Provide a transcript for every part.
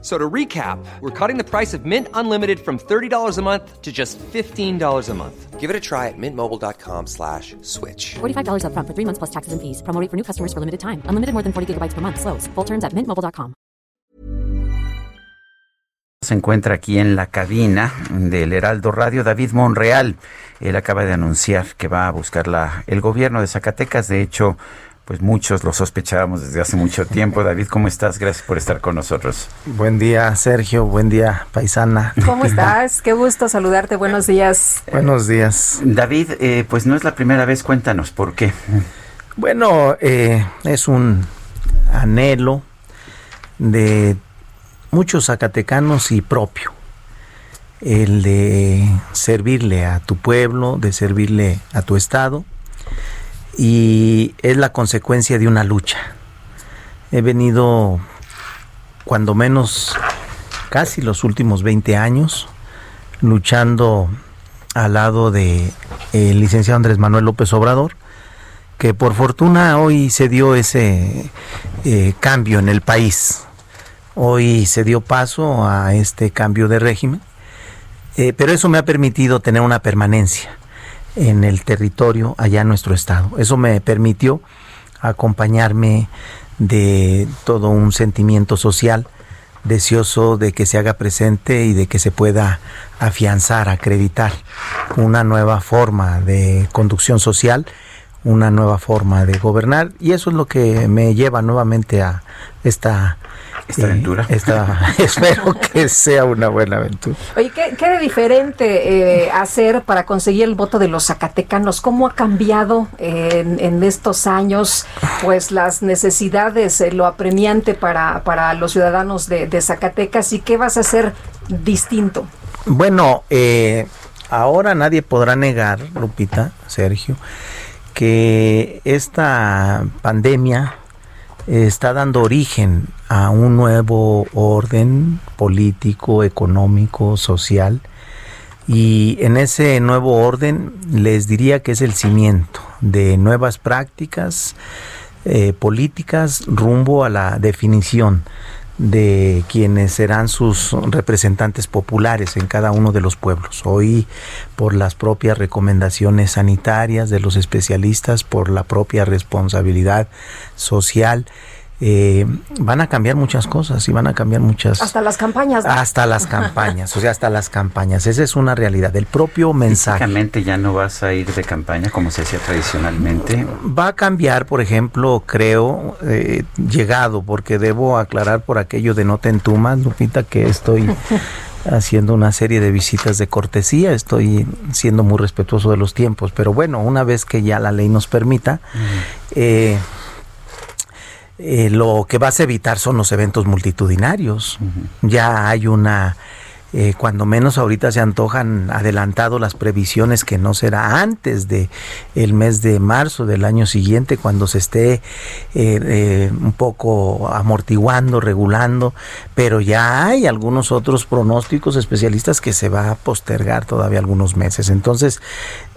So to recap, we're cutting the price of Mint Unlimited from $30 a month to just $15 a month. Give it a try at mintmobile.com slash switch. $45 up front for three months plus taxes and fees. Promo rate for new customers for limited time. Unlimited more than 40 gigabytes per month. Slows. Full terms at mintmobile.com. Se encuentra aquí en la cabina del Heraldo Radio David Monreal. Él acaba de anunciar que va a buscar la, el gobierno de Zacatecas. De hecho, pues muchos lo sospechábamos desde hace mucho tiempo. David, ¿cómo estás? Gracias por estar con nosotros. Buen día, Sergio. Buen día, paisana. ¿Cómo estás? Qué gusto saludarte. Buenos días. Buenos días. David, eh, pues no es la primera vez. Cuéntanos, ¿por qué? Bueno, eh, es un anhelo de muchos zacatecanos y propio. El de servirle a tu pueblo, de servirle a tu estado y es la consecuencia de una lucha. He venido, cuando menos, casi los últimos 20 años, luchando al lado de el licenciado Andrés Manuel López Obrador, que por fortuna hoy se dio ese eh, cambio en el país. Hoy se dio paso a este cambio de régimen, eh, pero eso me ha permitido tener una permanencia en el territorio allá en nuestro estado. Eso me permitió acompañarme de todo un sentimiento social deseoso de que se haga presente y de que se pueda afianzar, acreditar una nueva forma de conducción social, una nueva forma de gobernar y eso es lo que me lleva nuevamente a esta esta aventura. espero que sea una buena aventura. Oye, ¿qué, qué de diferente eh, hacer para conseguir el voto de los zacatecanos? ¿Cómo ha cambiado en, en, estos años pues las necesidades, eh, lo apremiante para, para los ciudadanos de, de, Zacatecas y qué vas a hacer distinto? Bueno, eh, ahora nadie podrá negar, Lupita, Sergio, que esta pandemia está dando origen a un nuevo orden político, económico, social. Y en ese nuevo orden les diría que es el cimiento de nuevas prácticas eh, políticas rumbo a la definición de quienes serán sus representantes populares en cada uno de los pueblos. Hoy, por las propias recomendaciones sanitarias de los especialistas, por la propia responsabilidad social, eh, van a cambiar muchas cosas y van a cambiar muchas... Hasta las campañas. ¿no? Hasta las campañas, o sea, hasta las campañas. Esa es una realidad. El propio mensaje... Físicamente ya no vas a ir de campaña como se hacía tradicionalmente. Va a cambiar, por ejemplo, creo, eh, llegado, porque debo aclarar por aquello de no te entumas, Lupita, que estoy... haciendo una serie de visitas de cortesía, estoy siendo muy respetuoso de los tiempos, pero bueno, una vez que ya la ley nos permita, eh, eh, lo que vas a evitar son los eventos multitudinarios. Uh -huh. Ya hay una, eh, cuando menos ahorita se antojan adelantado las previsiones que no será antes de el mes de marzo del año siguiente, cuando se esté eh, un poco amortiguando, regulando, pero ya hay algunos otros pronósticos especialistas que se va a postergar todavía algunos meses. Entonces,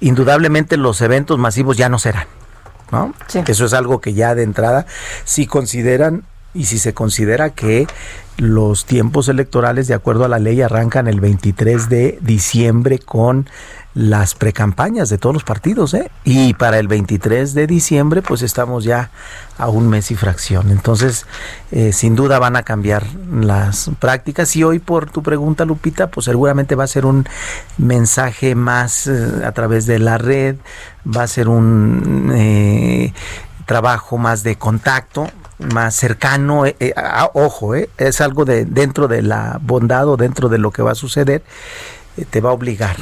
indudablemente los eventos masivos ya no serán. ¿No? Sí. Eso es algo que ya de entrada, si consideran y si se considera que los tiempos electorales, de acuerdo a la ley, arrancan el 23 de diciembre con las precampañas de todos los partidos, ¿eh? Y para el 23 de diciembre, pues estamos ya a un mes y fracción. Entonces, eh, sin duda van a cambiar las prácticas. Y hoy, por tu pregunta, Lupita, pues seguramente va a ser un mensaje más eh, a través de la red, va a ser un eh, trabajo más de contacto, más cercano, eh, eh, ojo, eh, es algo de dentro de la bondad o dentro de lo que va a suceder, eh, te va a obligar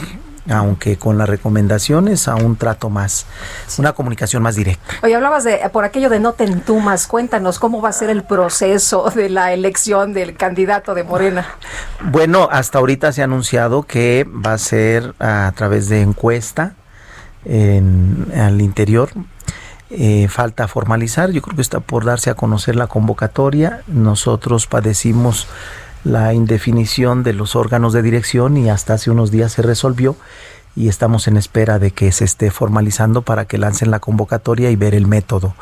aunque con las recomendaciones a un trato más, sí. una comunicación más directa. Oye, hablabas de por aquello de no te entumas, cuéntanos cómo va a ser el proceso de la elección del candidato de Morena. Bueno, hasta ahorita se ha anunciado que va a ser a través de encuesta en, al interior eh, falta formalizar. Yo creo que está por darse a conocer la convocatoria. Nosotros padecimos la indefinición de los órganos de dirección y hasta hace unos días se resolvió y estamos en espera de que se esté formalizando para que lancen la convocatoria y ver el método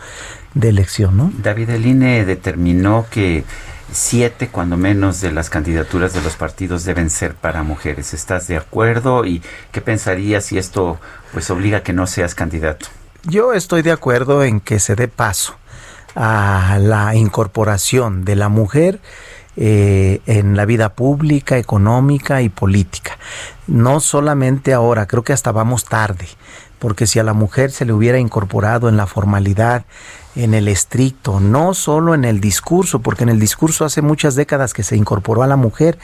de elección. ¿no? David, el INE determinó que siete, cuando menos, de las candidaturas de los partidos deben ser para mujeres. ¿Estás de acuerdo? ¿Y qué pensarías si esto pues obliga a que no seas candidato? Yo estoy de acuerdo en que se dé paso a la incorporación de la mujer eh, en la vida pública, económica y política. No solamente ahora, creo que hasta vamos tarde, porque si a la mujer se le hubiera incorporado en la formalidad, en el estricto, no solo en el discurso, porque en el discurso hace muchas décadas que se incorporó a la mujer,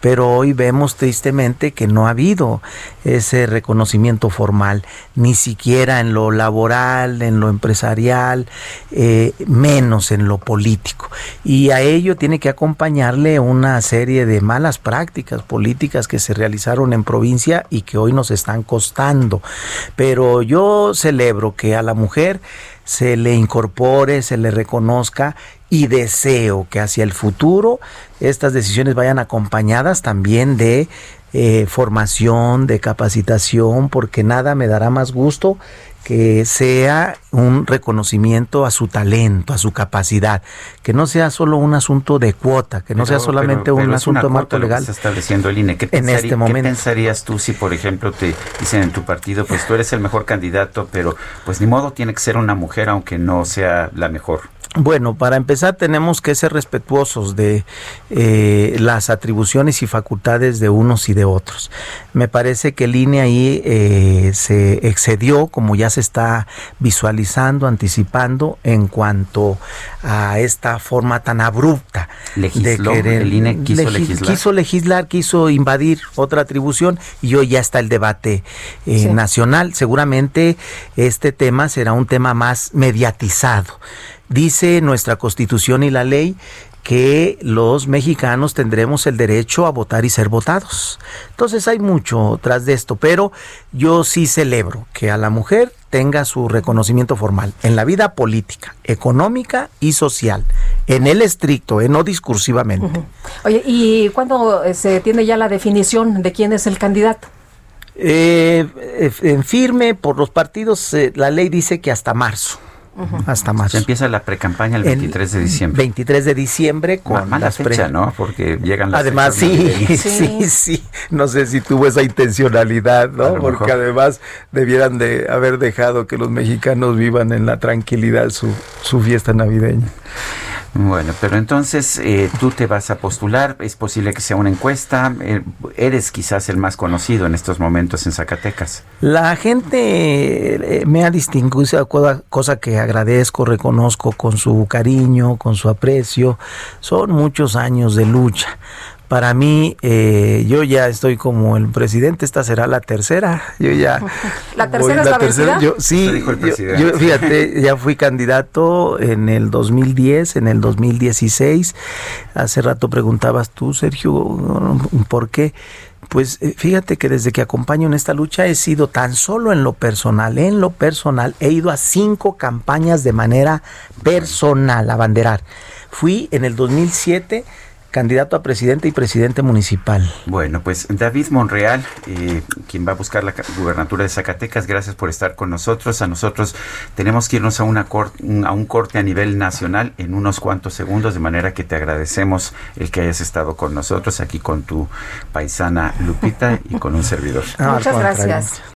pero hoy vemos tristemente que no ha habido ese reconocimiento formal, ni siquiera en lo laboral, en lo empresarial, eh, menos en lo político. Y a ello tiene que acompañarle una serie de malas prácticas políticas que se realizaron en provincia y que hoy nos están costando. Pero yo celebro que a la mujer se le incorpore, se le reconozca y deseo que hacia el futuro estas decisiones vayan acompañadas también de eh, formación, de capacitación, porque nada me dará más gusto que sea un reconocimiento a su talento, a su capacidad, que no sea solo un asunto de cuota, que no sea solamente un asunto de marco legal. está estableciendo el INE. ¿Qué en este momento. ¿Qué pensarías tú si, por ejemplo, te dicen en tu partido, pues tú eres el mejor candidato, pero pues ni modo tiene que ser una mujer, aunque no sea la mejor? Bueno, para empezar tenemos que ser respetuosos de eh, las atribuciones y facultades de unos y de otros. Me parece que el INE ahí eh, se excedió, como ya se está visualizando, anticipando, en cuanto a esta forma tan abrupta Legisló, de querer. El INE quiso legislar. Quiso legislar, quiso invadir otra atribución y hoy ya está el debate eh, sí. nacional. Seguramente este tema será un tema más mediatizado. Dice nuestra constitución y la ley que los mexicanos tendremos el derecho a votar y ser votados. Entonces hay mucho tras de esto, pero yo sí celebro que a la mujer tenga su reconocimiento formal en la vida política, económica y social, en el estricto, eh, no discursivamente. Uh -huh. Oye, ¿y cuándo se tiene ya la definición de quién es el candidato? Eh, en firme por los partidos, eh, la ley dice que hasta marzo. Uh -huh. hasta marzo. Se empieza la precampaña el 23 de diciembre. 23 de diciembre con Mala las fecha, ¿no? Porque llegan las Además, sí, sí, sí, sí, No sé si tuvo esa intencionalidad, ¿no? Porque mejor. además debieran de haber dejado que los mexicanos vivan en la tranquilidad su, su fiesta navideña. Bueno, pero entonces eh, tú te vas a postular, es posible que sea una encuesta, eh, eres quizás el más conocido en estos momentos en Zacatecas. La gente eh, me ha distinguido, cosa que agradezco, reconozco con su cariño, con su aprecio, son muchos años de lucha para mí, eh, yo ya estoy como el presidente, esta será la tercera. Yo ya. ¿La tercera voy, es la, tercera? Yo, sí, yo, yo, fíjate, ya fui candidato en el 2010, en el 2016. Hace rato preguntabas tú, Sergio, ¿por qué? Pues fíjate que desde que acompaño en esta lucha he sido tan solo en lo personal, en lo personal, he ido a cinco campañas de manera personal a banderar. Fui en el 2007 candidato a presidente y presidente municipal. Bueno, pues David Monreal, eh, quien va a buscar la gubernatura de Zacatecas, gracias por estar con nosotros. A nosotros tenemos que irnos a, una cor a un corte a nivel nacional en unos cuantos segundos, de manera que te agradecemos el que hayas estado con nosotros aquí con tu paisana Lupita y con un servidor. Muchas gracias.